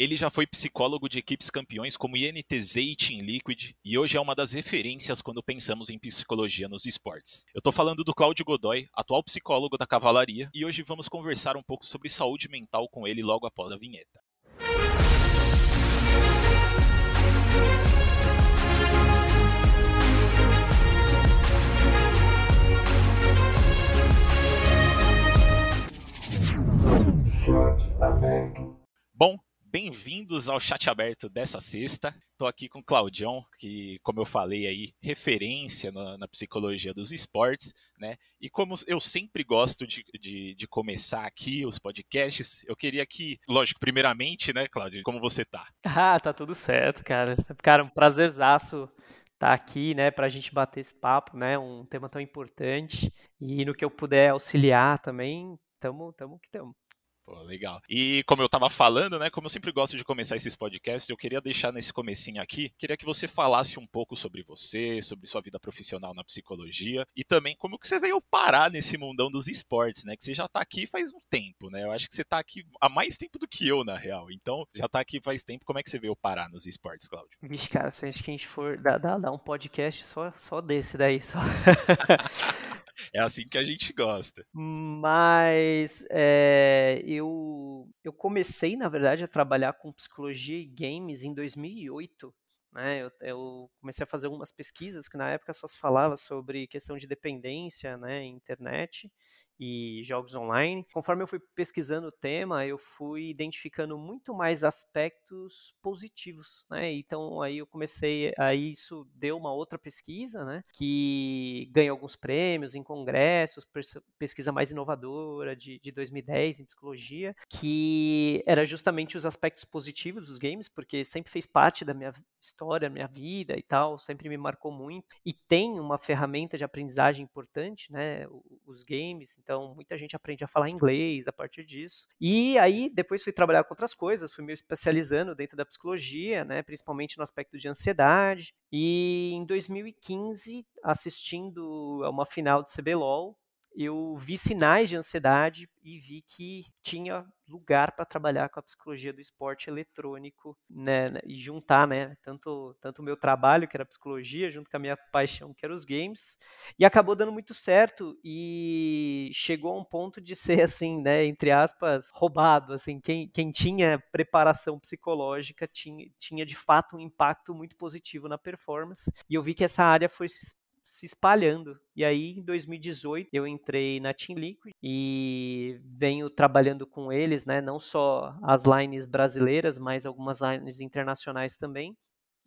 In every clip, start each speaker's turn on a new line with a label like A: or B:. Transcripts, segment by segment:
A: Ele já foi psicólogo de equipes campeões como INTZ e Team Liquid e hoje é uma das referências quando pensamos em psicologia nos esportes. Eu tô falando do Cláudio Godoy, atual psicólogo da Cavalaria, e hoje vamos conversar um pouco sobre saúde mental com ele logo após a vinheta. Bom, bem-vindos ao chat aberto dessa sexta. Estou aqui com o Claudião, que, como eu falei aí, referência na, na, psicologia dos esportes, né? E como eu sempre gosto de, de, de, começar aqui os podcasts, eu queria que, lógico, primeiramente, né, Cláudio, como você tá?
B: Ah, tá tudo certo, cara. Cara, um prazerzaço estar tá aqui, né, para a gente bater esse papo, né, um tema tão importante. E no que eu puder auxiliar também, tamo, tamo que tamo.
A: Pô, legal. E como eu estava falando, né, como eu sempre gosto de começar esses podcasts, eu queria deixar nesse comecinho aqui, queria que você falasse um pouco sobre você, sobre sua vida profissional na psicologia e também como que você veio parar nesse mundão dos esportes, né, que você já está aqui faz um tempo, né? Eu acho que você está aqui há mais tempo do que eu, na real. Então, já está aqui faz tempo. Como é que você veio parar nos esportes, Cláudio?
B: Vixe, cara, se a gente for dar um podcast só, só desse daí, só.
A: É assim que a gente gosta.
B: Mas é, eu, eu comecei, na verdade, a trabalhar com psicologia e games em 2008. Né, eu, eu, comecei a fazer algumas pesquisas que na época só se falava sobre questão de dependência, né, internet, e jogos online. Conforme eu fui pesquisando o tema, eu fui identificando muito mais aspectos positivos, né? Então aí eu comecei, aí isso deu uma outra pesquisa, né? Que ganhou alguns prêmios em congressos, pesquisa mais inovadora de, de 2010 em psicologia, que era justamente os aspectos positivos dos games, porque sempre fez parte da minha história, minha vida e tal, sempre me marcou muito. E tem uma ferramenta de aprendizagem importante, né? Os games, então muita gente aprende a falar inglês a partir disso. E aí depois fui trabalhar com outras coisas, fui me especializando dentro da psicologia, né, principalmente no aspecto de ansiedade. E em 2015, assistindo a uma final do CBLOL, eu vi sinais de ansiedade e vi que tinha lugar para trabalhar com a psicologia do esporte eletrônico, né, né, e juntar, né, tanto tanto o meu trabalho, que era psicologia, junto com a minha paixão, que era os games, e acabou dando muito certo e chegou a um ponto de ser assim, né, entre aspas, roubado, assim, quem, quem tinha preparação psicológica tinha, tinha de fato um impacto muito positivo na performance, e eu vi que essa área foi se se espalhando. E aí, em 2018, eu entrei na Team Liquid e venho trabalhando com eles, né, não só as lines brasileiras, mas algumas lines internacionais também.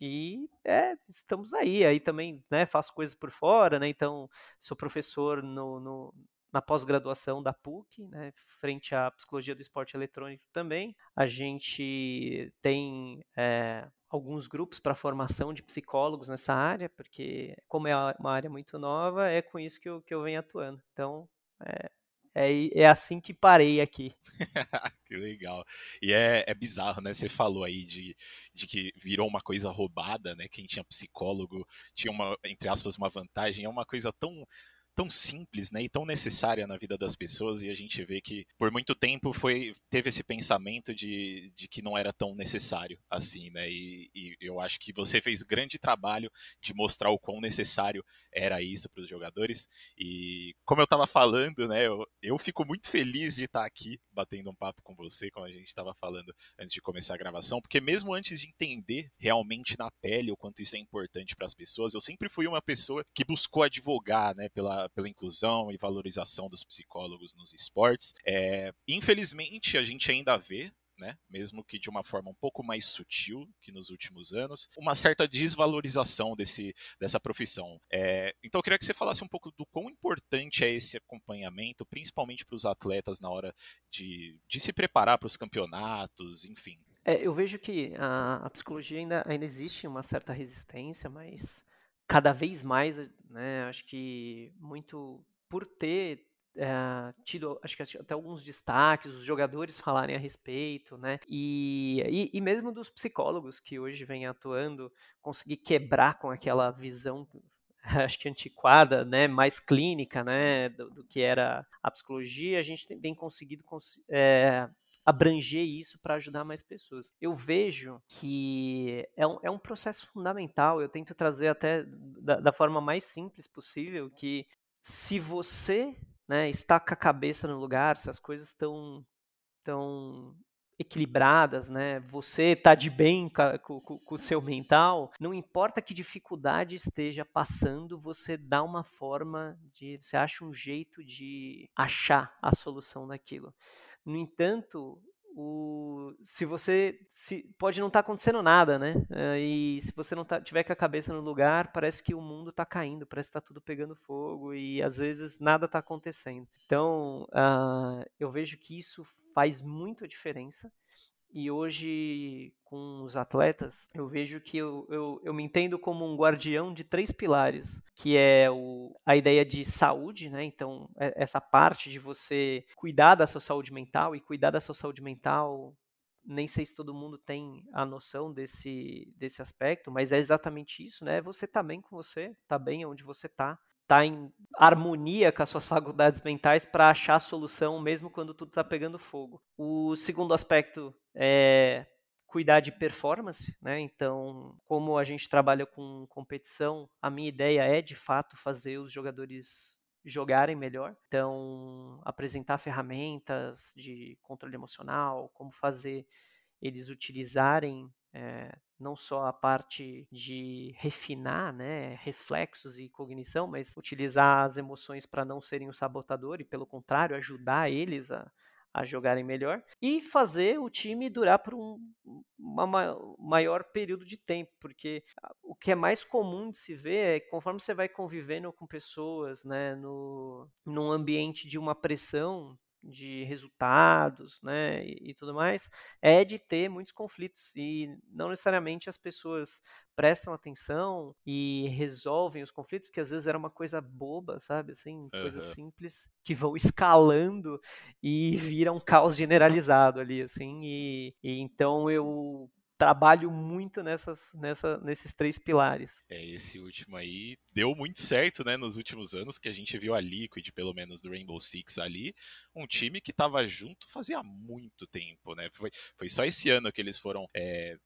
B: E é, estamos aí. Aí também né, faço coisas por fora, né? Então, sou professor no, no na pós-graduação da PUC, né, frente à psicologia do esporte eletrônico também. A gente tem é, alguns grupos para formação de psicólogos nessa área, porque como é uma área muito nova, é com isso que eu, que eu venho atuando. Então, é, é, é assim que parei aqui.
A: que legal. E é, é bizarro, né? Você falou aí de, de que virou uma coisa roubada, né? Quem tinha psicólogo tinha uma, entre aspas, uma vantagem. É uma coisa tão tão simples, né, e tão necessária na vida das pessoas e a gente vê que por muito tempo foi teve esse pensamento de, de que não era tão necessário assim, né, e, e eu acho que você fez grande trabalho de mostrar o quão necessário era isso para os jogadores e como eu estava falando, né, eu, eu fico muito feliz de estar aqui batendo um papo com você, como a gente estava falando antes de começar a gravação, porque mesmo antes de entender realmente na pele o quanto isso é importante para as pessoas, eu sempre fui uma pessoa que buscou advogar, né, pela pela, inclusão e valorização dos psicólogos nos esportes. É, infelizmente, a gente ainda vê né, mesmo que de uma forma um pouco mais sutil que nos últimos anos, uma certa desvalorização desse, dessa profissão. É, então eu queria que você falasse um pouco do quão importante é esse acompanhamento, principalmente para os atletas na hora de, de se preparar para os campeonatos, enfim.
B: É, eu vejo que a, a psicologia ainda, ainda existe uma certa resistência, mas cada vez mais, né, acho que muito por ter é, tido, acho que até alguns destaques, os jogadores falarem a respeito, né? E, e, e, mesmo dos psicólogos que hoje vêm atuando, conseguir quebrar com aquela visão, acho que antiquada, né? Mais clínica, né? Do, do que era a psicologia, a gente tem, tem conseguido é, abranger isso para ajudar mais pessoas. Eu vejo que é um, é um processo fundamental, eu tento trazer até da, da forma mais simples possível, que se você né, está com a cabeça no lugar, se as coisas estão tão equilibradas, né? Você está de bem com, com, com, o seu mental, não importa que dificuldade esteja passando, você dá uma forma de, você acha um jeito de achar a solução daquilo. No entanto, o, se você se, pode não estar tá acontecendo nada, né? Uh, e se você não tá, tiver com a cabeça no lugar, parece que o mundo está caindo, parece que está tudo pegando fogo e às vezes nada está acontecendo. Então, uh, eu vejo que isso faz muito a diferença. E hoje, com os atletas, eu vejo que eu, eu, eu me entendo como um guardião de três pilares, que é o, a ideia de saúde, né? Então, é, essa parte de você cuidar da sua saúde mental, e cuidar da sua saúde mental nem sei se todo mundo tem a noção desse, desse aspecto, mas é exatamente isso, né? Você tá bem com você, tá bem onde você tá, tá em harmonia com as suas faculdades mentais para achar a solução mesmo quando tudo está pegando fogo. O segundo aspecto é cuidar de performance, né? Então, como a gente trabalha com competição, a minha ideia é de fato fazer os jogadores jogarem melhor. Então, apresentar ferramentas de controle emocional, como fazer eles utilizarem é, não só a parte de refinar, né, reflexos e cognição, mas utilizar as emoções para não serem o sabotador e, pelo contrário, ajudar eles a, a jogarem melhor e fazer o time durar por um maior período de tempo, porque o que é mais comum de se ver é que conforme você vai convivendo com pessoas, né, no, num ambiente de uma pressão de resultados, né, e, e, tudo mais, é de ter muitos conflitos e não necessariamente as pessoas prestam atenção e resolvem os conflitos, que às vezes era uma coisa boba, sabe, assim, uhum. coisas simples que vão escalando e viram um caos generalizado ali, assim, e, e então eu trabalho muito nessas, nessa, nesses três pilares.
A: É, esse último aí deu muito certo, né, nos últimos anos, que a gente viu a Liquid, pelo menos do Rainbow Six ali, um time que estava junto fazia muito tempo, né, foi, foi só esse ano que eles foram é,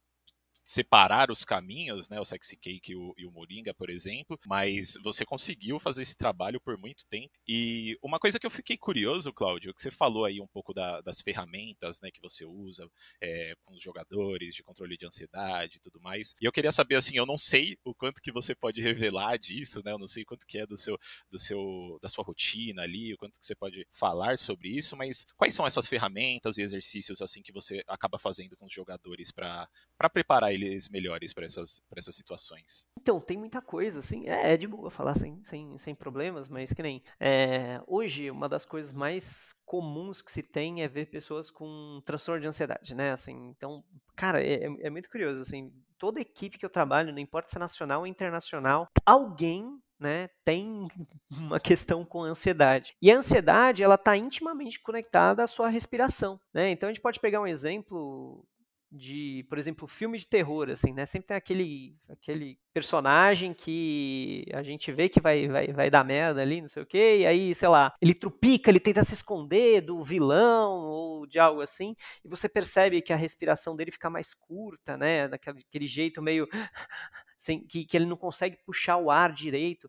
A: separar os caminhos, né, o Sexy Cake e o, e o Moringa, por exemplo, mas você conseguiu fazer esse trabalho por muito tempo. E uma coisa que eu fiquei curioso, Cláudio, que você falou aí um pouco da, das ferramentas, né, que você usa é, com os jogadores, de controle de ansiedade e tudo mais. E eu queria saber, assim, eu não sei o quanto que você pode revelar disso, né, eu não sei quanto que é do seu, do seu, da sua rotina ali, o quanto que você pode falar sobre isso, mas quais são essas ferramentas e exercícios, assim, que você acaba fazendo com os jogadores para preparar eles melhores para essas, essas situações?
B: Então, tem muita coisa, assim, é, é de boa falar sem, sem, sem problemas, mas que nem. É, hoje, uma das coisas mais comuns que se tem é ver pessoas com transtorno de ansiedade, né? Assim, então, cara, é, é, é muito curioso, assim, toda equipe que eu trabalho, não importa se é nacional ou internacional, alguém né, tem uma questão com ansiedade. E a ansiedade, ela está intimamente conectada à sua respiração, né? Então a gente pode pegar um exemplo de, por exemplo, filme de terror, assim, né? Sempre tem aquele, aquele personagem que a gente vê que vai, vai, vai dar merda ali, não sei o quê, e aí, sei lá, ele trupica, ele tenta se esconder do vilão ou de algo assim, e você percebe que a respiração dele fica mais curta, né? Daquele jeito meio. Sem, que, que ele não consegue puxar o ar direito.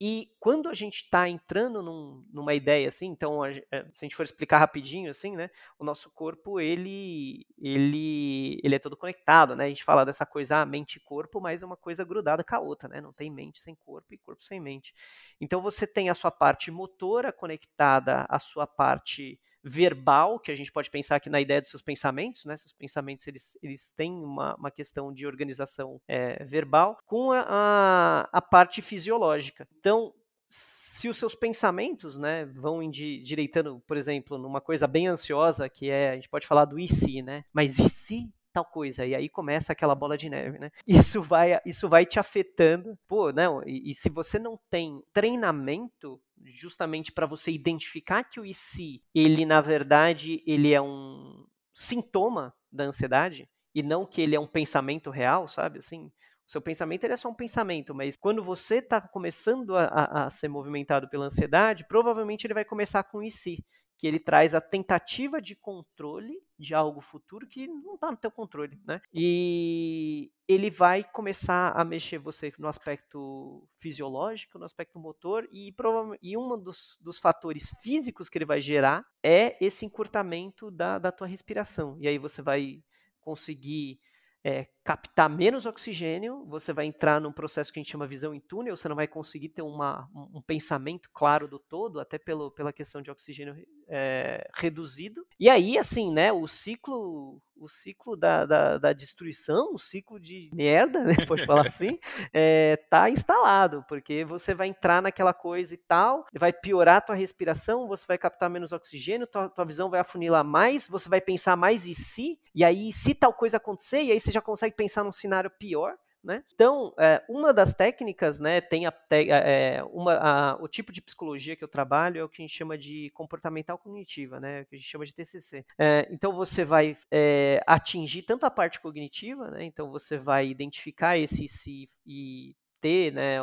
B: E quando a gente está entrando num, numa ideia assim, então a, eh, se a gente for explicar rapidinho assim, né, o nosso corpo ele ele ele é todo conectado, né? A gente fala dessa coisa ah, mente e corpo, mas é uma coisa grudada com a outra, né? Não tem mente sem corpo e corpo sem mente. Então você tem a sua parte motora conectada à sua parte verbal, que a gente pode pensar aqui na ideia dos seus pensamentos, né? Seus pensamentos eles, eles têm uma, uma questão de organização é, verbal, com a, a, a, parte fisiológica. Então, se os seus pensamentos né, vão endireitando, por exemplo, numa coisa bem ansiosa, que é, a gente pode falar do e se, né? Mas e se tal coisa. E aí começa aquela bola de neve, né? Isso vai, isso vai te afetando. Pô, não, e, e se você não tem treinamento justamente para você identificar que o IC, ele na verdade, ele é um sintoma da ansiedade e não que ele é um pensamento real, sabe? Assim, o seu pensamento é só um pensamento, mas quando você está começando a, a, a, ser movimentado pela ansiedade, provavelmente ele vai começar com IC, que ele traz a tentativa de controle de algo futuro que não está no teu controle, né? E ele vai começar a mexer você no aspecto fisiológico, no aspecto motor e, e um dos, dos fatores físicos que ele vai gerar é esse encurtamento da, da tua respiração. E aí você vai conseguir é, captar menos oxigênio, você vai entrar num processo que a gente chama visão em túnel, você não vai conseguir ter uma, um pensamento claro do todo, até pelo, pela questão de oxigênio é, reduzido. E aí, assim, né, o ciclo o ciclo da, da, da, destruição, o ciclo de merda, né, pode falar assim, é, tá instalado, porque você vai entrar naquela coisa e tal, vai piorar a tua respiração, você vai captar menos oxigênio, tua, tua visão vai afunilar mais, você vai pensar mais e se, e aí se tal coisa acontecer, e aí você já consegue pensar num cenário pior, né? Então, é, uma das técnicas, né, tem a, é, uma, a, o tipo de psicologia que eu trabalho é o que a gente chama de comportamental cognitiva, né, o que a gente chama de TCC. É, então, você vai é, atingir tanto a parte cognitiva, né, então você vai identificar esse se e ter né,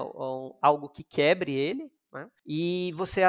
B: algo que quebre ele, né? E você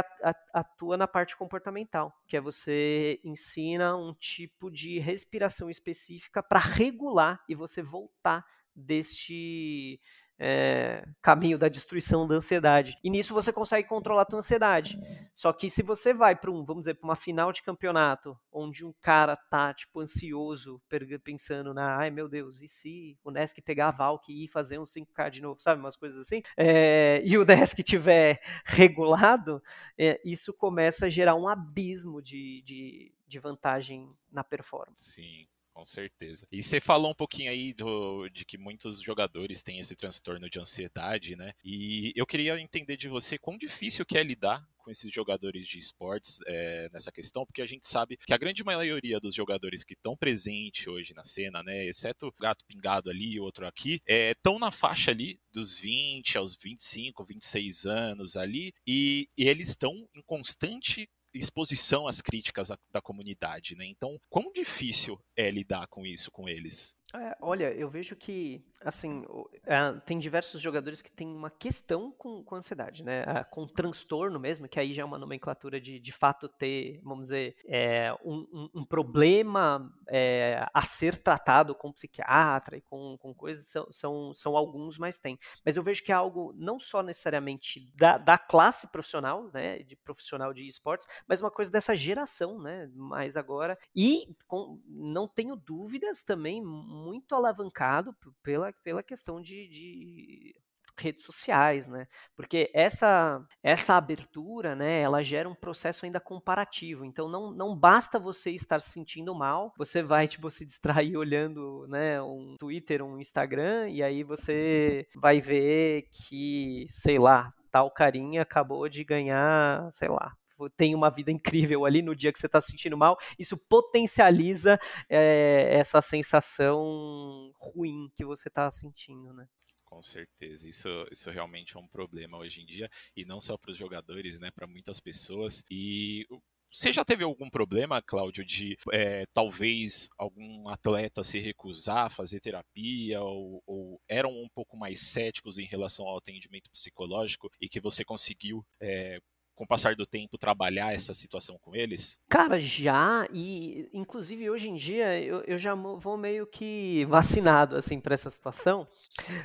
B: atua na parte comportamental, que é você ensina um tipo de respiração específica para regular e você voltar deste é, caminho da destruição da ansiedade. E nisso você consegue controlar a tua ansiedade. Só que se você vai para um, vamos dizer, para uma final de campeonato, onde um cara tá tipo ansioso, pensando na, ai meu Deus, e se o Nesk pegar a Valk e ir fazer um 5K de novo, sabe, umas coisas assim, é, e o Nesk tiver regulado, é, isso começa a gerar um abismo de, de, de vantagem na performance.
A: Sim. Com certeza. E você falou um pouquinho aí do, de que muitos jogadores têm esse transtorno de ansiedade, né? E eu queria entender de você quão difícil que é lidar com esses jogadores de esportes é, nessa questão, porque a gente sabe que a grande maioria dos jogadores que estão presentes hoje na cena, né, exceto o gato pingado ali e outro aqui, estão é, na faixa ali dos 20 aos 25, 26 anos ali, e, e eles estão em constante exposição às críticas da, da comunidade, né? Então, quão difícil é lidar com isso com eles?
B: É, olha, eu vejo que, assim, é, tem diversos jogadores que têm uma questão com, com ansiedade, né? É, com transtorno mesmo, que aí já é uma nomenclatura de, de fato, ter, vamos dizer, é, um, um, problema é, a ser tratado com psiquiatra e com, com coisas, são, são, são, alguns, mas tem. Mas eu vejo que é algo não só necessariamente da, da classe profissional, né, de profissional de esportes, mas uma coisa dessa geração, né, mais agora. E com, não tenho dúvidas também muito alavancado pela, pela questão de, de redes sociais, né? Porque essa essa abertura, né, ela gera um processo ainda comparativo. Então não, não basta você estar se sentindo mal, você vai tipo se distrair olhando, né, um Twitter, um Instagram e aí você vai ver que, sei lá, tal carinha acabou de ganhar, sei lá, tem uma vida incrível ali no dia que você está se sentindo mal, isso potencializa é, essa sensação ruim que você está sentindo, né?
A: Com certeza, isso, isso realmente é um problema hoje em dia, e não só para os jogadores, né, para muitas pessoas. E você já teve algum problema, Cláudio, de é, talvez algum atleta se recusar a fazer terapia ou, ou, eram um pouco mais céticos em relação ao atendimento psicológico e que você conseguiu é, com o passar do tempo, trabalhar essa situação com eles?
B: Cara, já, e inclusive hoje em dia eu, eu já vou meio que vacinado, assim, para essa situação,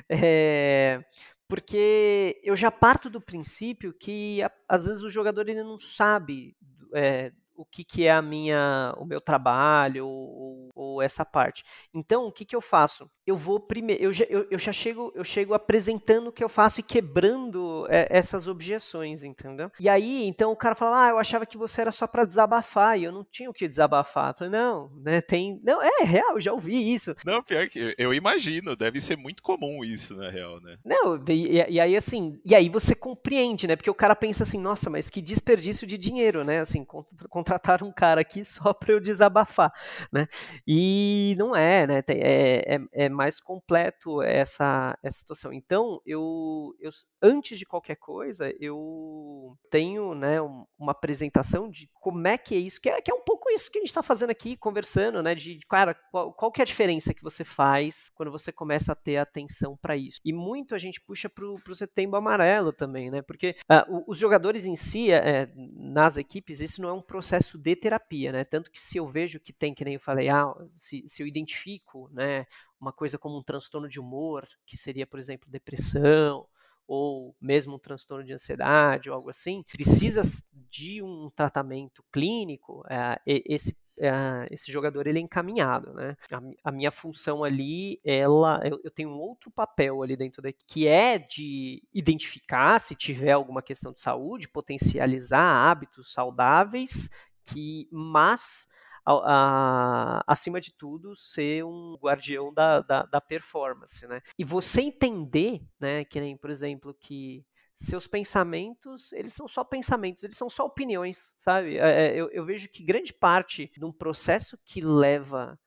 B: é, porque eu já parto do princípio que às vezes o jogador ele não sabe é, o que, que é a minha, o meu trabalho ou, ou essa parte. Então, o que, que eu faço? Eu vou primeiro, eu já, eu, eu, já chego, eu chego apresentando o que eu faço e quebrando é, essas objeções, entendeu? E aí, então o cara fala, ah, eu achava que você era só para desabafar e eu não tinha o que desabafar. Eu falei, não, né, tem, não, é real, eu já ouvi isso.
A: Não, pior que eu imagino, deve ser muito comum isso na real, né?
B: Não, e, e aí assim, e aí você compreende, né? Porque o cara pensa assim, nossa, mas que desperdício de dinheiro, né? Assim, contratar um cara aqui só para eu desabafar, né? E não é, né? É, é, é, mais completo essa, essa situação. Então, eu, eu, antes de qualquer coisa, eu tenho né, uma apresentação de como é que é isso, que é, que é um pouco isso que a gente está fazendo aqui, conversando, né? De, cara, qual, qual que é a diferença que você faz quando você começa a ter atenção para isso? E muito a gente puxa para o setembro amarelo também, né? Porque uh, os jogadores em si, é, nas equipes, isso não é um processo processo de terapia, né? Tanto que se eu vejo que tem, que nem eu falei, ah, se, se eu identifico, né, uma coisa como um transtorno de humor, que seria, por exemplo, depressão, ou mesmo um transtorno de ansiedade ou algo assim, precisa de um tratamento clínico, é, esse Uh, esse jogador ele é encaminhado, né? A, a minha função ali, ela, eu, eu, tenho um outro papel ali dentro da que é de identificar se tiver alguma questão de saúde, potencializar hábitos saudáveis, que, mas a, acima de tudo, ser um guardião da, da, da, performance, né? E você entender, né, que nem, por exemplo, que seus pensamentos, eles são só pensamentos, eles são só opiniões, sabe? É, é eu, eu vejo que grande parte de um processo que leva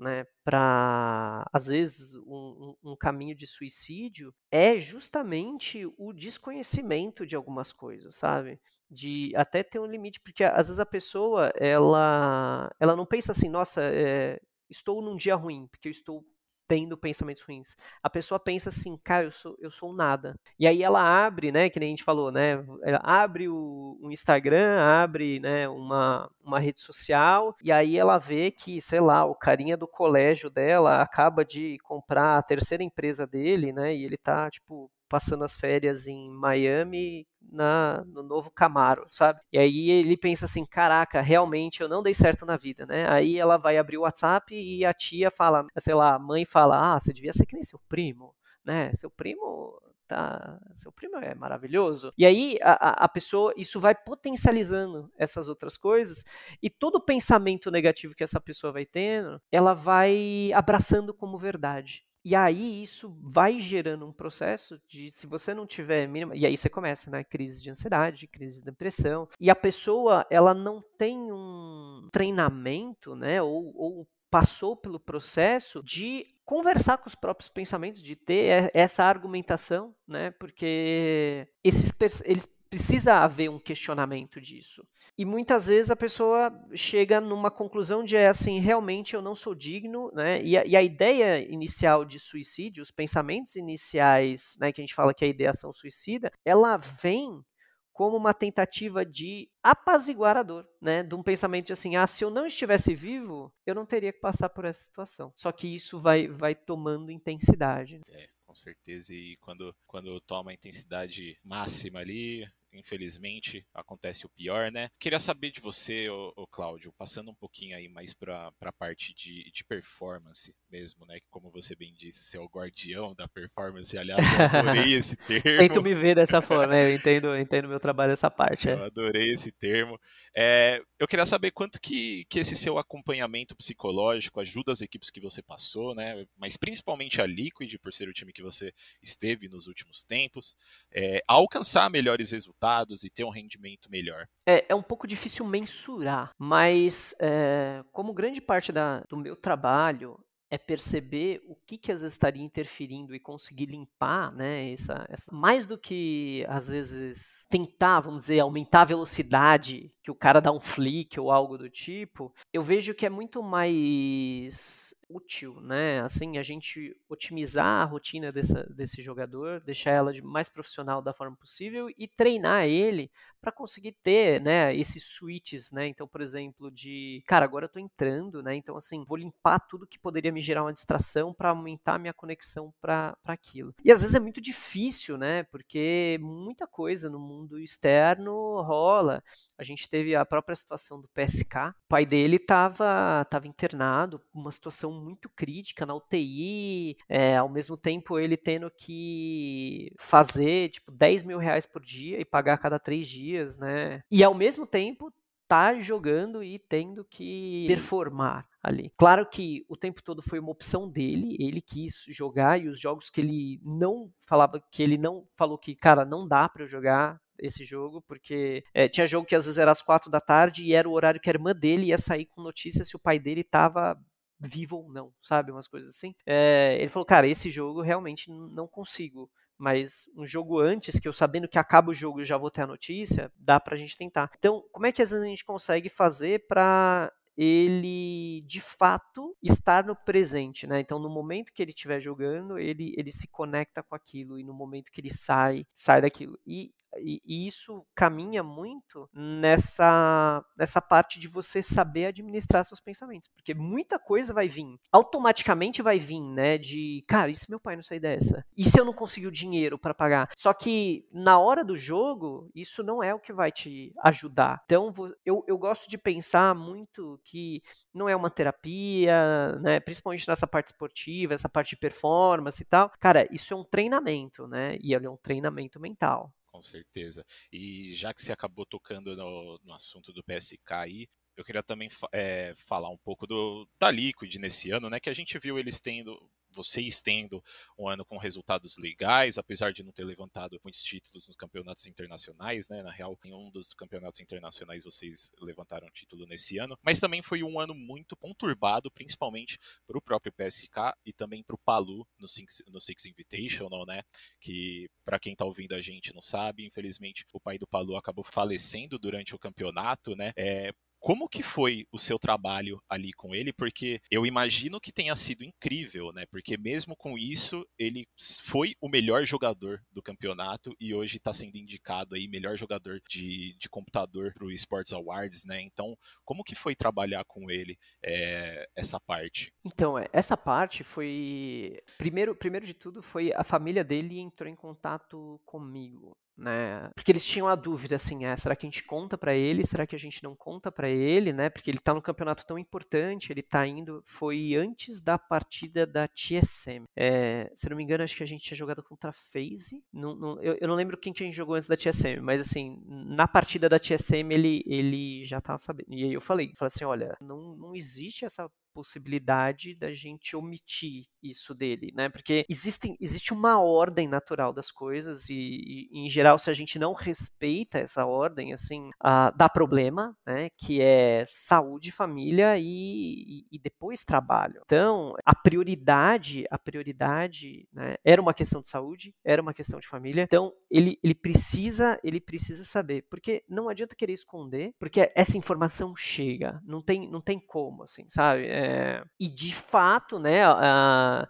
B: né, para às vezes um, um, caminho de suicídio é justamente o desconhecimento de algumas coisas, sabe? De até ter um limite, porque às vezes a pessoa ela ela não pensa assim, nossa, é, estou num dia ruim, porque eu estou tendo pensamentos ruins. A pessoa pensa assim, cara, eu sou, eu sou um nada. E aí ela abre, né, que nem a gente falou, né, ela abre o, o Instagram, abre, né, uma, uma rede social, e aí ela vê que, sei lá, o carinha do colégio dela acaba de comprar a terceira empresa dele, né, e ele tá, tipo, passando as férias em Miami na, no novo Camaro, sabe? E aí ele pensa assim, caraca, realmente eu não dei certo na vida, né? Aí ela vai abrir o WhatsApp e a tia fala, sei lá, a mãe fala, ah, você devia ser que nem seu primo, né? Seu primo tá, seu primo é maravilhoso. E aí a, a pessoa, isso vai potencializando essas outras coisas e todo pensamento negativo que essa pessoa vai tendo, ela vai abraçando como verdade. E aí isso vai gerando um processo de, se você não tiver mínima, e aí você começa, né, crise de ansiedade, crise de depressão, e a pessoa, ela não tem um treinamento, né, ou, ou passou pelo processo de conversar com os próprios pensamentos, de ter essa argumentação, né, porque esses, eles precisa haver um questionamento disso. E muitas vezes a pessoa chega numa conclusão de é assim, realmente eu não sou digno, né? E a, e a ideia inicial de suicídio, os pensamentos iniciais, né, que a gente fala que é a ideação suicida, ela vem como uma tentativa de apaziguar a dor, né? De um pensamento de assim, ah, se eu não estivesse vivo, eu não teria que passar por essa situação. Só que isso vai, vai tomando intensidade.
A: É, com certeza. E quando, quando toma a intensidade máxima ali, infelizmente, acontece o pior, né? Queria saber de você, ô, ô Cláudio, passando um pouquinho aí mais para a parte de, de performance mesmo, né? Como você bem disse, ser é o guardião da performance. Aliás, eu adorei esse termo.
B: Tento me ver dessa forma, né? Eu entendo, entendo meu trabalho essa parte. É.
A: Eu adorei esse termo. É, eu queria saber quanto que, que esse seu acompanhamento psicológico ajuda as equipes que você passou, né? Mas principalmente a Liquid, por ser o time que você esteve nos últimos tempos, é, a alcançar melhores resultados e ter um rendimento melhor.
B: É, é um pouco difícil mensurar, mas é, como grande parte da, do meu trabalho é perceber o que, que às vezes estaria interferindo e conseguir limpar, né, essa, essa, mais do que às vezes tentar, vamos dizer, aumentar a velocidade, que o cara dá um flick ou algo do tipo, eu vejo que é muito mais útil, né? Assim, a gente otimizar a rotina dessa, desse jogador, deixar ela de mais profissional da forma possível e treinar ele para conseguir ter, né, esses switches, né? Então, por exemplo, de, cara, agora eu tô entrando, né? Então, assim, vou limpar tudo que poderia me gerar uma distração para aumentar a minha conexão para aquilo. E às vezes é muito difícil, né? Porque muita coisa no mundo externo rola. A gente teve a própria situação do PSK. O pai dele estava tava internado, uma situação muito crítica na UTI, é, ao mesmo tempo ele tendo que fazer tipo 10 mil reais por dia e pagar a cada três dias, né? E ao mesmo tempo tá jogando e tendo que performar ali. Claro que o tempo todo foi uma opção dele, ele quis jogar e os jogos que ele não falava, que ele não falou que, cara, não dá para eu jogar esse jogo, porque é, tinha jogo que às vezes era às quatro da tarde e era o horário que a irmã dele ia sair com notícia se o pai dele tava vivo ou não, sabe? Umas coisas assim. É, ele falou, cara, esse jogo realmente não consigo. Mas um jogo antes, que eu sabendo que acaba o jogo e já vou ter a notícia, dá pra gente tentar. Então, como é que às vezes a gente consegue fazer para ele de fato estar no presente, né? Então, no momento que ele estiver jogando, ele, ele se conecta com aquilo e no momento que ele sai, sai daquilo. E e, e, isso caminha muito nessa, nessa parte de você saber administrar seus pensamentos, porque muita coisa vai vir, automaticamente vai vir, né, de, cara, e se meu pai não sair dessa? E se eu não conseguir o dinheiro para pagar? Só que na hora do jogo, isso não é o que vai te ajudar. Então, eu, eu gosto de pensar muito que não é uma terapia, né, principalmente nessa parte esportiva, essa parte de performance e tal. Cara, isso é um treinamento, né, e é um treinamento mental.
A: Com certeza. E já que você acabou tocando no, no assunto do PSK aí, eu queria também é, falar um pouco do, da Liquid nesse ano, né? Que a gente viu eles tendo vocês tendo um ano com resultados legais, apesar de não ter levantado muitos títulos nos campeonatos internacionais, né? Na real, em um dos campeonatos internacionais vocês levantaram título nesse ano, mas também foi um ano muito conturbado, principalmente para o próprio PSK e também para o Palu no Six, no Six Invitational, né? Que para quem está ouvindo a gente não sabe, infelizmente o pai do Palu acabou falecendo durante o campeonato, né? É, como que foi o seu trabalho ali com ele? Porque eu imagino que tenha sido incrível, né? Porque mesmo com isso, ele foi o melhor jogador do campeonato e hoje está sendo indicado aí melhor jogador de, de computador para o Sports Awards, né? Então, como que foi trabalhar com ele é, essa parte?
B: Então, é, essa parte foi primeiro, primeiro de tudo foi a família dele entrou em contato comigo né? Porque eles tinham a dúvida assim, é, será que a gente conta para ele? Será que a gente não conta para ele, né? Porque ele tá no campeonato tão importante, ele tá indo, foi antes da partida da TSM. É, se não me engano, acho que a gente tinha jogado contra a FaZe. Não, não, eu, eu, não lembro quem que a gente jogou antes da TSM, mas assim, na partida da TSM ele, ele já tava sabendo. E aí eu falei, falei assim, olha, não, não existe essa possibilidade da gente omitir isso dele, né? Porque existem, existe uma ordem natural das coisas e, e em geral, se a gente não respeita essa ordem, assim, uh, dá problema, né? Que é saúde, família e, e, depois trabalho. Então, a prioridade, a prioridade, né, era uma questão de saúde, era uma questão de família. Então, ele, ele precisa, ele precisa saber, porque não adianta querer esconder, porque essa informação chega, não tem, não tem como, assim, sabe? É, e de fato, né,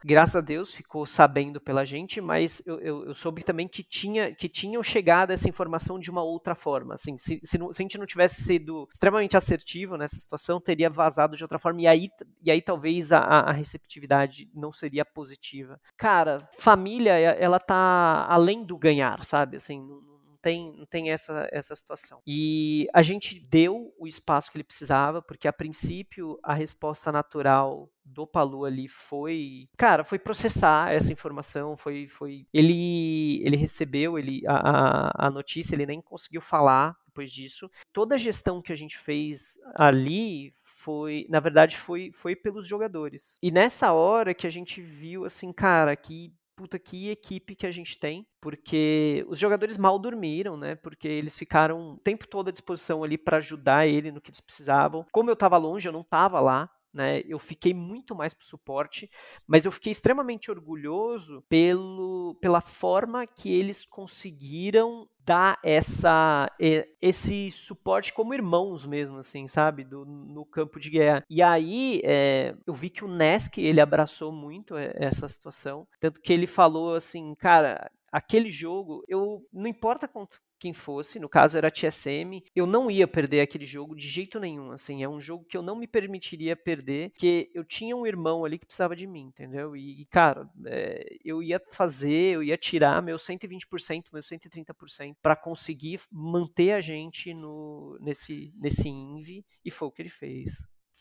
B: graças a Deus ficou sabendo pela gente, mas eu, eu, eu, soube também que tinha que tinham chegado essa informação de uma outra forma. Assim, se, se, não, se, a gente não tivesse sido extremamente assertivo nessa situação, teria vazado de outra forma, e aí, e aí talvez a, a receptividade não seria positiva. Cara, família, ela tá além do ganhar, sabe? Assim, tem, não tem essa, essa situação. E a gente deu o espaço que ele precisava, porque a princípio a resposta natural do Palu ali foi, cara, foi processar essa informação, foi, foi, ele, ele recebeu, ele a, a notícia, ele nem conseguiu falar depois disso. Toda a gestão que a gente fez ali foi, na verdade, foi, foi pelos jogadores. E nessa hora que a gente viu, assim, cara, que puta, que equipe que a gente tem, porque os jogadores mal dormiram, né? Porque eles ficaram o tempo todo à disposição ali para ajudar ele no que eles precisavam. Como eu estava longe, eu não estava lá, né? Eu fiquei muito mais pro suporte, mas eu fiquei extremamente orgulhoso pelo, pela forma que eles conseguiram dar essa esse suporte como irmãos mesmo, assim, sabe, do, no campo de guerra. E aí é, eu vi que o Nesk ele abraçou muito essa situação, tanto que ele falou assim, cara, aquele jogo, eu não importa quanto, quem fosse, no caso era a TSM, eu não ia perder aquele jogo de jeito nenhum, assim, é um jogo que eu não me permitiria perder, que eu tinha um irmão ali que precisava de mim, entendeu? E, cara, é, eu ia fazer, eu ia tirar meu 120%, meu 130% para conseguir manter a gente no, nesse, nesse INVI, e foi o que ele fez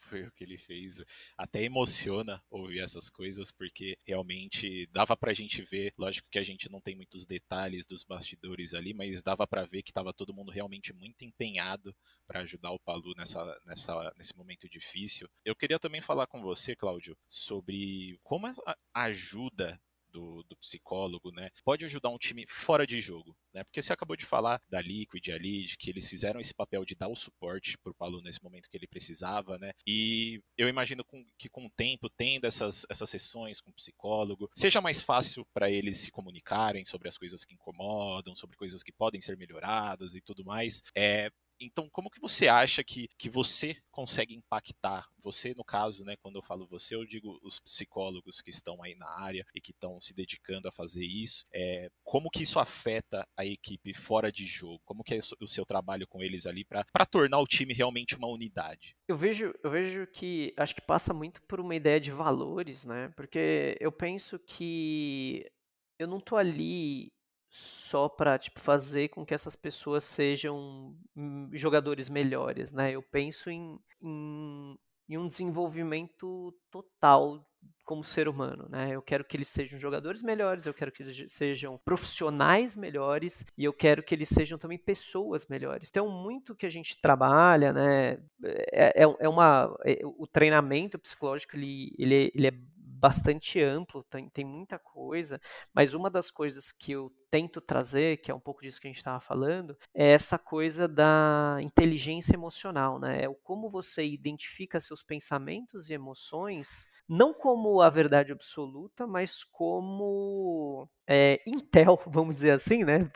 A: foi o que ele fez. Até emociona ouvir essas coisas, porque realmente dava pra gente ver, lógico que a gente não tem muitos detalhes dos bastidores ali, mas dava para ver que tava todo mundo realmente muito empenhado para ajudar o Palu nessa, nessa, nesse momento difícil. Eu queria também falar com você, Cláudio, sobre como a ajuda do, do, psicólogo, né, pode ajudar um time fora de jogo, né, porque você acabou de falar da Liquid ali, de que eles fizeram esse papel de dar o suporte para o Paulo nesse momento que ele precisava, né, e eu imagino com, que com o tempo, tendo essas, essas sessões com o psicólogo, seja mais fácil para eles se comunicarem sobre as coisas que incomodam, sobre coisas que podem ser melhoradas e tudo mais, é, Então, como que você acha que, que você consegue impactar? Você, no caso, né, quando eu falo você, eu digo os psicólogos que estão aí na área e que estão se dedicando a fazer isso. É, como que isso afeta a equipe fora de jogo? Como que é o seu trabalho com eles ali para tornar o time realmente uma unidade?
B: Eu vejo, eu vejo que acho que passa muito por uma ideia de valores, né? Porque eu penso que eu não tô ali só para tipo, fazer com que essas pessoas sejam hum, jogadores melhores, né? Eu penso em, em, em um desenvolvimento total como ser humano, né? Eu quero que eles sejam jogadores melhores, eu quero que eles sejam profissionais melhores e eu quero que eles sejam também pessoas melhores. Então, muito que a gente trabalha, né? É, é, é uma, é, o treinamento psicológico ele, ele, ele é bastante amplo, tem, tem muita coisa, mas uma das coisas que eu tento trazer, que é um pouco disso que a gente estava falando, é essa coisa da inteligência emocional, né? É o como você identifica seus pensamentos e emoções, não como a verdade absoluta, mas como é, Intel, vamos dizer assim, né?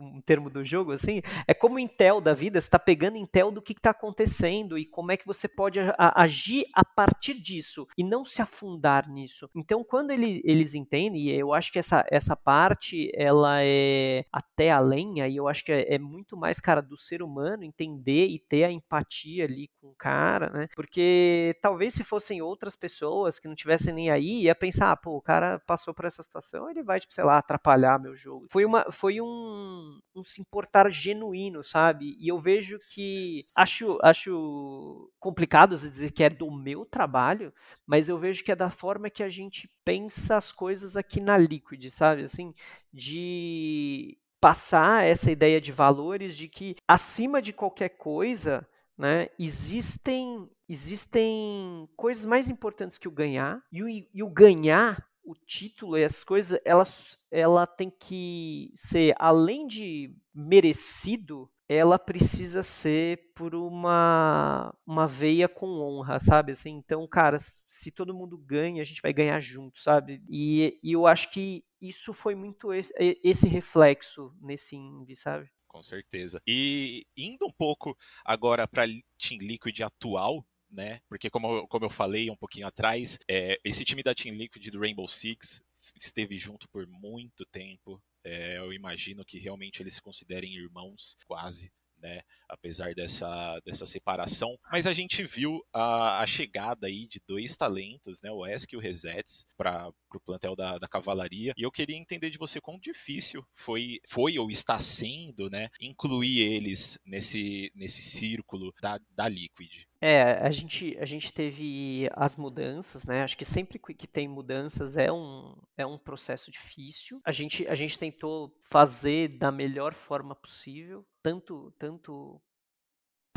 B: Um termo do jogo, assim, é como Intel da vida, você está pegando Intel do que está acontecendo e como é que você pode agir a partir disso e não se afundar nisso. Então, quando ele, eles entendem, e eu acho que essa, essa parte ela é até além, aí eu acho que é, é muito mais, cara, do ser humano entender e ter a empatia ali com o cara, né? Porque talvez se fossem outras pessoas que não tivessem nem aí, ia pensar, ah, pô, o cara passou por essa situação, ele vai, tipo, sei lá, atrapalhar meu jogo. Foi, uma, foi um, um se importar genuíno, sabe? E eu vejo que. Acho, acho complicado dizer que é do meu trabalho, mas eu vejo que é da forma que a gente pensa as coisas aqui na Liquid, sabe? Assim, de passar essa ideia de valores de que acima de qualquer coisa, né, existem existem coisas mais importantes que o ganhar e o, e o ganhar o título e as coisas, ela, ela tem que ser, além de merecido, ela precisa ser por uma, uma veia com honra, sabe? Assim, então, cara, se todo mundo ganha, a gente vai ganhar junto, sabe? E, e eu acho que isso foi muito esse, esse reflexo nesse sabe?
A: Com certeza. E indo um pouco agora para Team Liquid atual, né? Porque como, como eu falei um pouquinho atrás, é, esse time da Team Liquid do Rainbow Six esteve junto por muito tempo. É, eu imagino que realmente eles se considerem irmãos, quase. Né, apesar dessa, dessa separação. Mas a gente viu a, a chegada aí de dois talentos, né, o Esk e o Resets, para o plantel da, da cavalaria. E eu queria entender de você quão difícil foi, foi ou está sendo né, incluir eles nesse, nesse círculo da, da Liquid.
B: É, a gente, a gente teve as mudanças, né? Acho que sempre que tem mudanças é um, é um processo difícil. A gente, a gente tentou fazer da melhor forma possível, tanto, tanto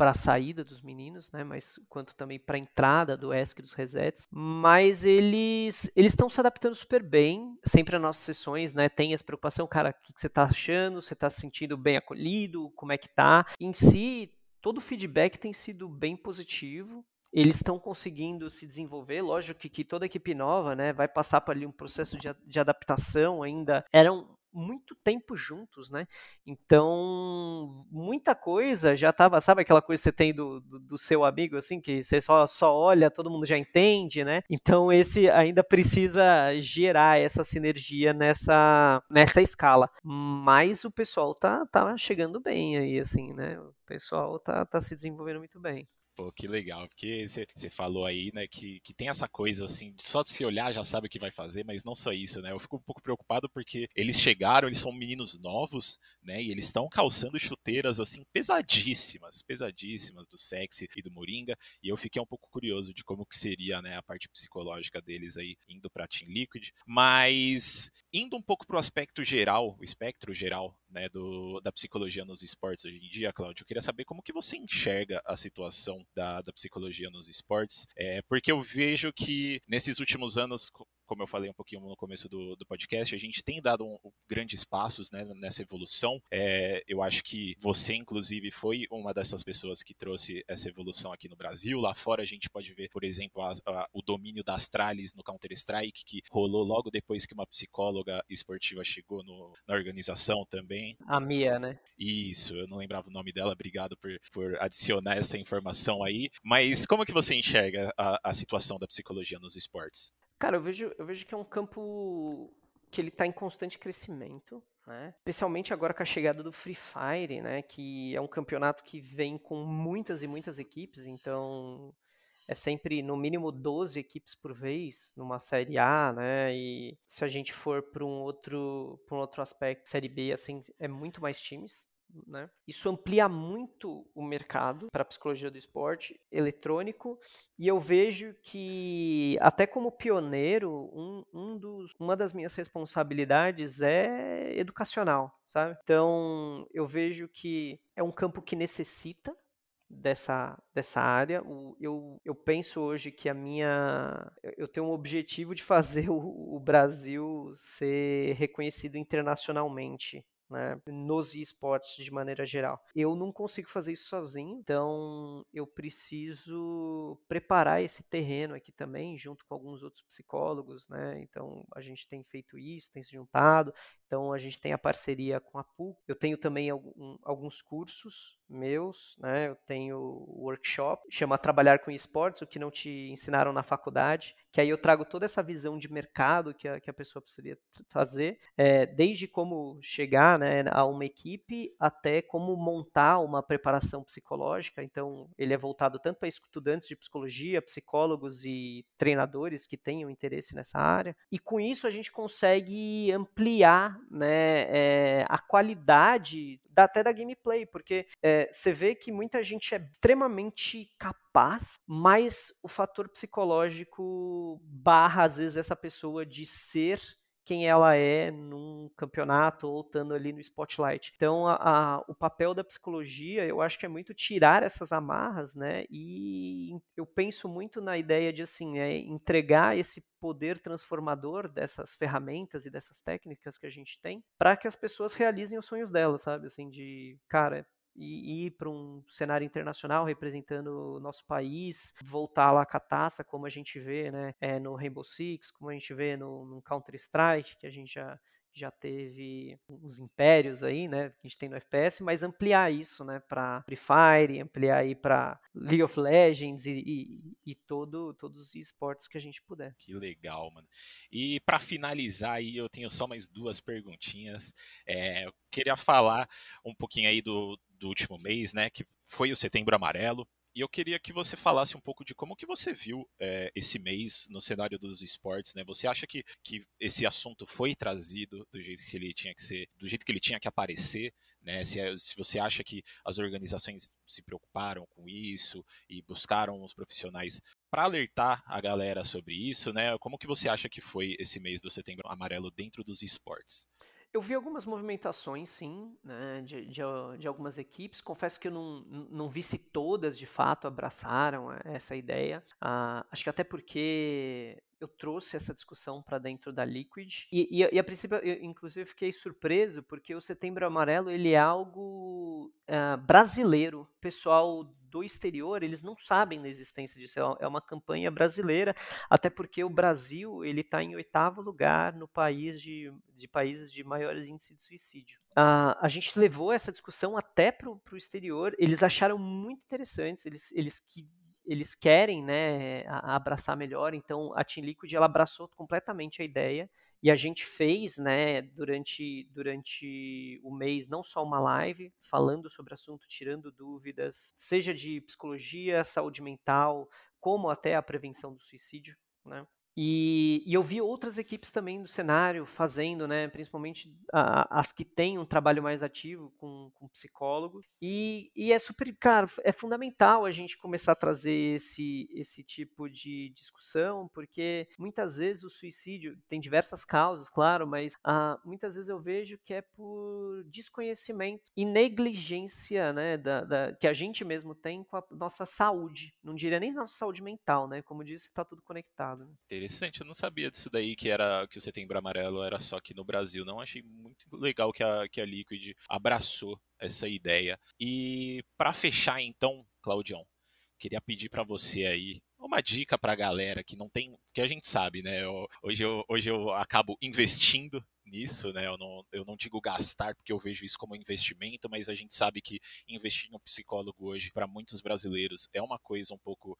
B: para a saída dos meninos, né, mas quanto também para a entrada do ESC dos resets. Mas eles eles estão se adaptando super bem. Sempre nas nossas sessões, né, tem essa preocupação, cara, o que, que você está achando? Você está se sentindo bem acolhido? Como é que tá? Em si, todo o feedback tem sido bem positivo. Eles estão conseguindo se desenvolver, lógico que, que, toda equipe nova, né, vai passar por ali um processo de, de adaptação ainda. Eram muito tempo juntos, né? Então, muita coisa já estava, sabe aquela coisa que você tem do, do, do, seu amigo, assim, que você só, só olha, todo mundo já entende, né? Então, esse ainda precisa gerar essa sinergia nessa, nessa escala. Mas o pessoal tá, tá chegando bem aí, assim, né? O pessoal tá, tá se desenvolvendo muito bem.
A: Pô, que legal, porque você falou aí, né, que, que tem essa coisa assim, só de se olhar já sabe o que vai fazer, mas não só isso, né? Eu fico um pouco preocupado porque eles chegaram, eles são meninos novos, né, e eles estão calçando chuteiras assim pesadíssimas, pesadíssimas do sexy e do Moringa, e eu fiquei um pouco curioso de como que seria, né, a parte psicológica deles aí indo para Team Liquid, mas indo um pouco pro aspecto geral, o espectro geral né, do, da psicologia nos esportes hoje em dia, Cláudio. Eu queria saber como que você enxerga a situação da, da psicologia nos esportes, é, porque eu vejo que nesses últimos anos como eu falei um pouquinho no começo do, do podcast, a gente tem dado um, um, grandes passos né, nessa evolução. É, eu acho que você, inclusive, foi uma dessas pessoas que trouxe essa evolução aqui no Brasil. Lá fora a gente pode ver, por exemplo, a, a, o domínio das Astralis no Counter-Strike, que rolou logo depois que uma psicóloga esportiva chegou no, na organização também.
B: A Mia, né?
A: Isso, eu não lembrava o nome dela, obrigado por, por adicionar essa informação aí. Mas como que você enxerga a, a situação da psicologia nos esportes?
B: Cara, eu vejo, eu vejo que é um campo que ele está em constante crescimento. Né? Especialmente agora com a chegada do Free Fire, né? Que é um campeonato que vem com muitas e muitas equipes, então é sempre no mínimo 12 equipes por vez numa série A, né? E se a gente for para um outro, para um outro aspecto, série B, assim, é muito mais times. Né? Isso amplia muito o mercado para a psicologia do esporte eletrônico e eu vejo que até como pioneiro um, um dos, uma das minhas responsabilidades é educacional, sabe? Então eu vejo que é um campo que necessita dessa, dessa área. Eu, eu penso hoje que a minha. Eu tenho um objetivo de fazer o, o Brasil ser reconhecido internacionalmente né, nos esportes de maneira geral. Eu não consigo fazer isso sozinho, então eu preciso preparar esse terreno aqui também, junto com alguns outros psicólogos, né? Então a gente tem feito isso, tem se juntado, então a gente tem a parceria com a PUC. Eu tenho também algum, alguns cursos meus, né? Eu tenho workshop, chama Trabalhar com Esportes, o que não te ensinaram na faculdade, que aí eu trago toda essa visão de mercado que a, que a pessoa precisaria fazer, é, desde como chegar né, a uma equipe até como montar uma preparação psicológica. Então, ele é voltado tanto para estudantes de psicologia, psicólogos e treinadores que tenham interesse nessa área. E com isso a gente consegue ampliar né, é, a qualidade da, até da gameplay, porque é, você vê que muita gente é extremamente capaz, mas o fator psicológico barra às vezes essa pessoa de ser quem ela é num campeonato ou estando ali no spotlight. Então, a, a, o papel da psicologia, eu acho que é muito tirar essas amarras, né? E eu penso muito na ideia de assim, é, entregar esse poder transformador dessas ferramentas e dessas técnicas que a gente tem para que as pessoas realizem os sonhos delas, sabe? Assim, de, cara, e ir para um cenário internacional representando o nosso país, voltar lá com a taça, como a gente vê né, é, no Rainbow Six, como a gente vê no, no Counter-Strike, que a gente já, já teve uns impérios aí, né, que a gente tem no FPS, mas ampliar isso, né, para Free Fire, ampliar aí para League of Legends e, e, e, todo, todos os esportes que a gente puder.
A: Que legal, mano. E para finalizar aí, eu tenho só mais duas perguntinhas. É, eu queria falar um pouquinho aí do, do último mês, né, que foi o Setembro Amarelo. E eu queria que você falasse um pouco de como que você viu é, esse mês no cenário dos esportes, né? Você acha que, que esse assunto foi trazido do jeito que ele tinha que ser, do jeito que ele tinha que aparecer, né? Se, é, se você acha que as organizações se preocuparam com isso e buscaram os profissionais para alertar a galera sobre isso, né? Como que você acha que foi esse mês do Setembro Amarelo dentro dos esportes?
B: Eu vi algumas movimentações, sim, né, de, de, de, algumas equipes. Confesso que eu não, não vi se todas, de fato, abraçaram essa ideia. Ah, acho que até porque eu trouxe essa discussão para dentro da Liquid e, e, e, a princípio, eu, inclusive, fiquei surpreso porque o Setembro Amarelo ele é algo uh, brasileiro. O pessoal do exterior eles não sabem da existência disso. É, é uma campanha brasileira, até porque o Brasil ele está em oitavo lugar no país de, de países de maiores índices de suicídio. Uh, a gente levou essa discussão até para o exterior. Eles acharam muito interessantes. Eles, eles que eles querem né, abraçar melhor, então a Team Liquid ela abraçou completamente a ideia e a gente fez né, durante, durante o mês não só uma live falando sobre o assunto, tirando dúvidas, seja de psicologia, saúde mental, como até a prevenção do suicídio. Né? E, e, eu vi outras equipes também do cenário fazendo, né, principalmente a, as que têm um trabalho mais ativo com, com psicólogo. E, e, é super, cara, é fundamental a gente começar a trazer esse, esse tipo de discussão, porque muitas vezes o suicídio tem diversas causas, claro, mas ah, muitas vezes eu vejo que é por desconhecimento e negligência, né, da, da, que a gente mesmo tem com a nossa saúde. Não diria nem nossa saúde mental, né? Como disse, está tudo conectado.
A: Né? Interessante, eu não sabia disso daí que era que o Setembro Amarelo era só aqui no Brasil. Não achei muito legal que a, que a Liquid abraçou essa ideia. E para fechar então, Claudião, queria pedir para você aí uma dica para a galera que não tem, que a gente sabe, né? Eu, hoje, eu, hoje eu acabo investindo nisso, né? Eu não, eu não digo gastar porque eu vejo isso como investimento, mas a gente sabe que investir em um psicólogo hoje para muitos brasileiros é uma coisa um pouco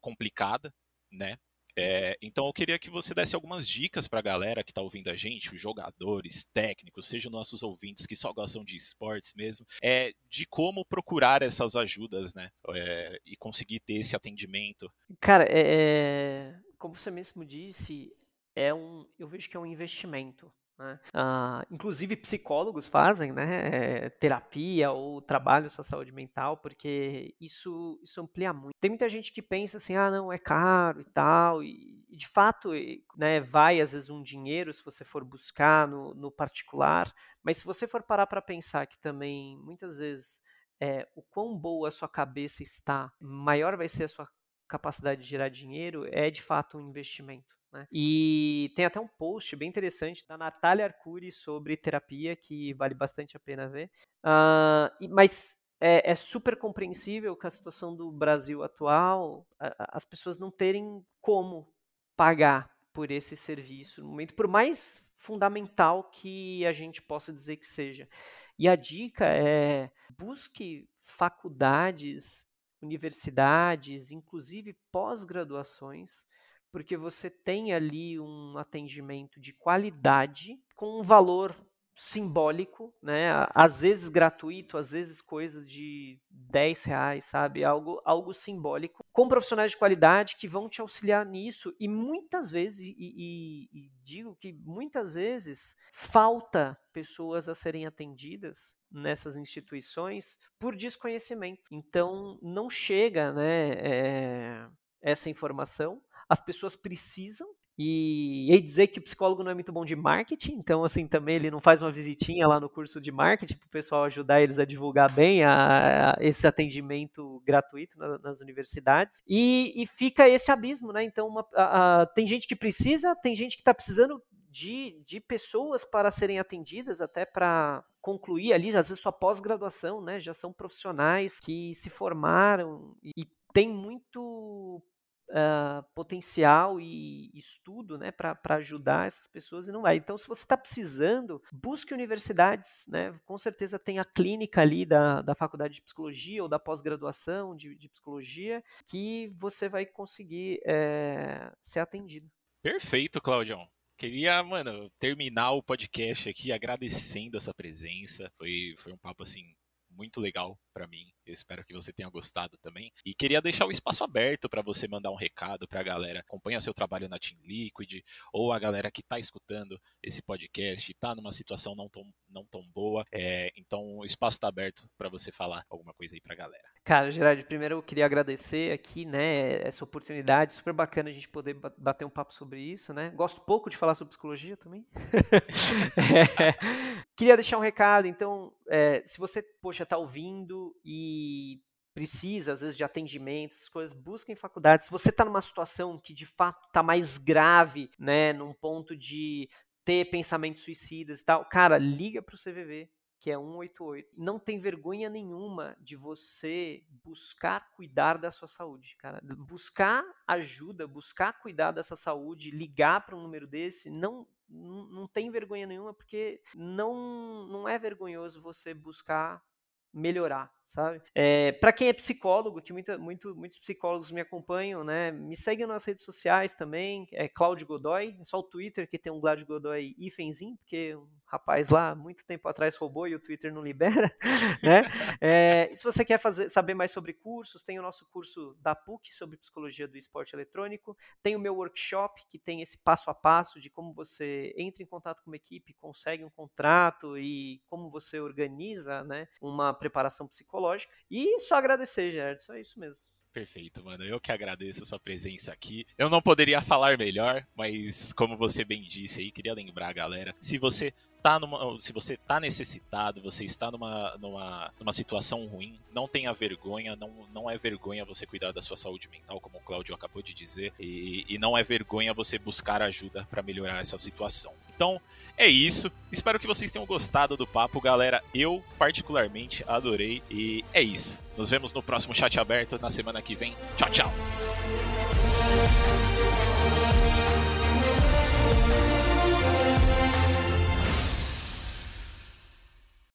A: complicada, né? É, então eu queria que você desse algumas dicas para a galera que está ouvindo a gente, os jogadores, técnicos, sejam nossos ouvintes que só gostam de esportes mesmo, é, de como procurar essas ajudas, né? É, e conseguir ter esse atendimento.
B: Cara, é, é como você mesmo disse, é um, eu vejo que é um investimento. Né? Ah, inclusive psicólogos fazem né, é, terapia ou trabalho sua saúde mental, porque isso, isso amplia muito. Tem muita gente que pensa assim, ah, não, é caro e tal, e de fato né, vai às vezes um dinheiro se você for buscar no, no particular, mas se você for parar para pensar que também muitas vezes é, o quão boa a sua cabeça está, maior vai ser a sua capacidade de gerar dinheiro, é de fato um investimento. Né? E tem até um post bem interessante da Natália Arcuri sobre terapia, que vale bastante a pena ver. Uh, mas é, é, super compreensível que a situação do Brasil atual, a, as pessoas não terem como pagar por esse serviço no momento, por mais fundamental que a gente possa dizer que seja. E a dica é busque faculdades, universidades, inclusive pós-graduações, porque você tem ali um atendimento de qualidade com um valor simbólico, né? Às vezes gratuito, às vezes coisas de 10 reais, sabe? Algo, algo simbólico, com profissionais de qualidade que vão te auxiliar nisso. E muitas vezes, e, e, e digo que muitas vezes, falta pessoas a serem atendidas nessas instituições por desconhecimento. Então, não chega, né? É, essa informação as pessoas precisam. E, e dizer que o psicólogo não é muito bom de marketing, então assim também ele não faz uma visitinha lá no curso de marketing para o pessoal ajudar eles a divulgar bem a, a esse atendimento gratuito na, nas universidades. E, e, fica esse abismo, né? Então uma, a, tem gente que precisa, tem gente que está precisando de, de, pessoas para serem atendidas, até para concluir ali, às vezes, sua pós-graduação, né? Já são profissionais que se formaram e tem muito uh, potencial e estudo né, para ajudar essas pessoas e não vai. Então, se você está precisando, busque universidades, né? Com certeza tem a clínica ali da, da faculdade de psicologia ou da pós-graduação de, de psicologia que você vai conseguir é, ser atendido.
A: Perfeito, Claudião. Queria, mano, terminar o podcast aqui agradecendo essa presença. Foi, foi um papo assim muito legal para mim. Espero que você tenha gostado também. E queria deixar o espaço aberto para você mandar um recado para a galera. Acompanha seu trabalho na Team Liquid, ou a galera que está escutando esse podcast está numa situação não tão, não tão boa. É, então o espaço está aberto para você falar alguma coisa aí para a galera.
B: Cara, Gerard, primeiro eu queria agradecer aqui, né, essa oportunidade, super bacana a gente poder bater um papo sobre isso, né? Gosto pouco de falar sobre psicologia também. é, queria deixar um recado, então, é, se você, poxa, tá ouvindo e precisa, às vezes, de atendimento, essas coisas, busquem faculdade. Se você está numa situação que de fato está mais grave, né, num ponto de ter pensamentos suicidas e tal, cara, liga para o CVV, que é 188. Não tem vergonha nenhuma de você buscar cuidar da sua saúde, cara. Buscar ajuda, buscar cuidar dessa saúde, ligar para um número desse, não não tem vergonha nenhuma, porque não, não é vergonhoso você buscar melhorar, sabe? É, para quem é psicólogo, que muito, muitos psicólogos me acompanham, né? Me seguem nas redes sociais também, é Cláudio Godoy, é só o Twitter que tem um Cláudio Godoy hífenzinho, porque rapaz lá muito tempo atrás roubou e o Twitter não libera, né? É, se você quer fazer, saber mais sobre cursos, tem o nosso curso da PUC sobre psicologia do esporte eletrônico, tem o meu workshop que tem esse passo a passo de como você entra em contato com uma equipe, consegue um contrato e como você organiza, né, uma preparação psicológica. E só agradecer, Gerard, só isso mesmo.
A: Perfeito, mano. Eu que agradeço a sua presença aqui. Eu não poderia falar melhor, mas como você bem disse aí, queria lembrar a galera, se você tá numa, se você tá necessitado, você está numa, numa, numa situação ruim, não tenha vergonha, não, não é vergonha você cuidar da sua saúde mental, como o Cláudio acabou de dizer, e, e não é vergonha você buscar ajuda para melhorar essa situação. Então, é isso. Espero que vocês tenham gostado do papo, galera. Eu, particularmente, adorei. E é isso. Nos vemos no próximo chat aberto na semana que vem. Tchau, tchau.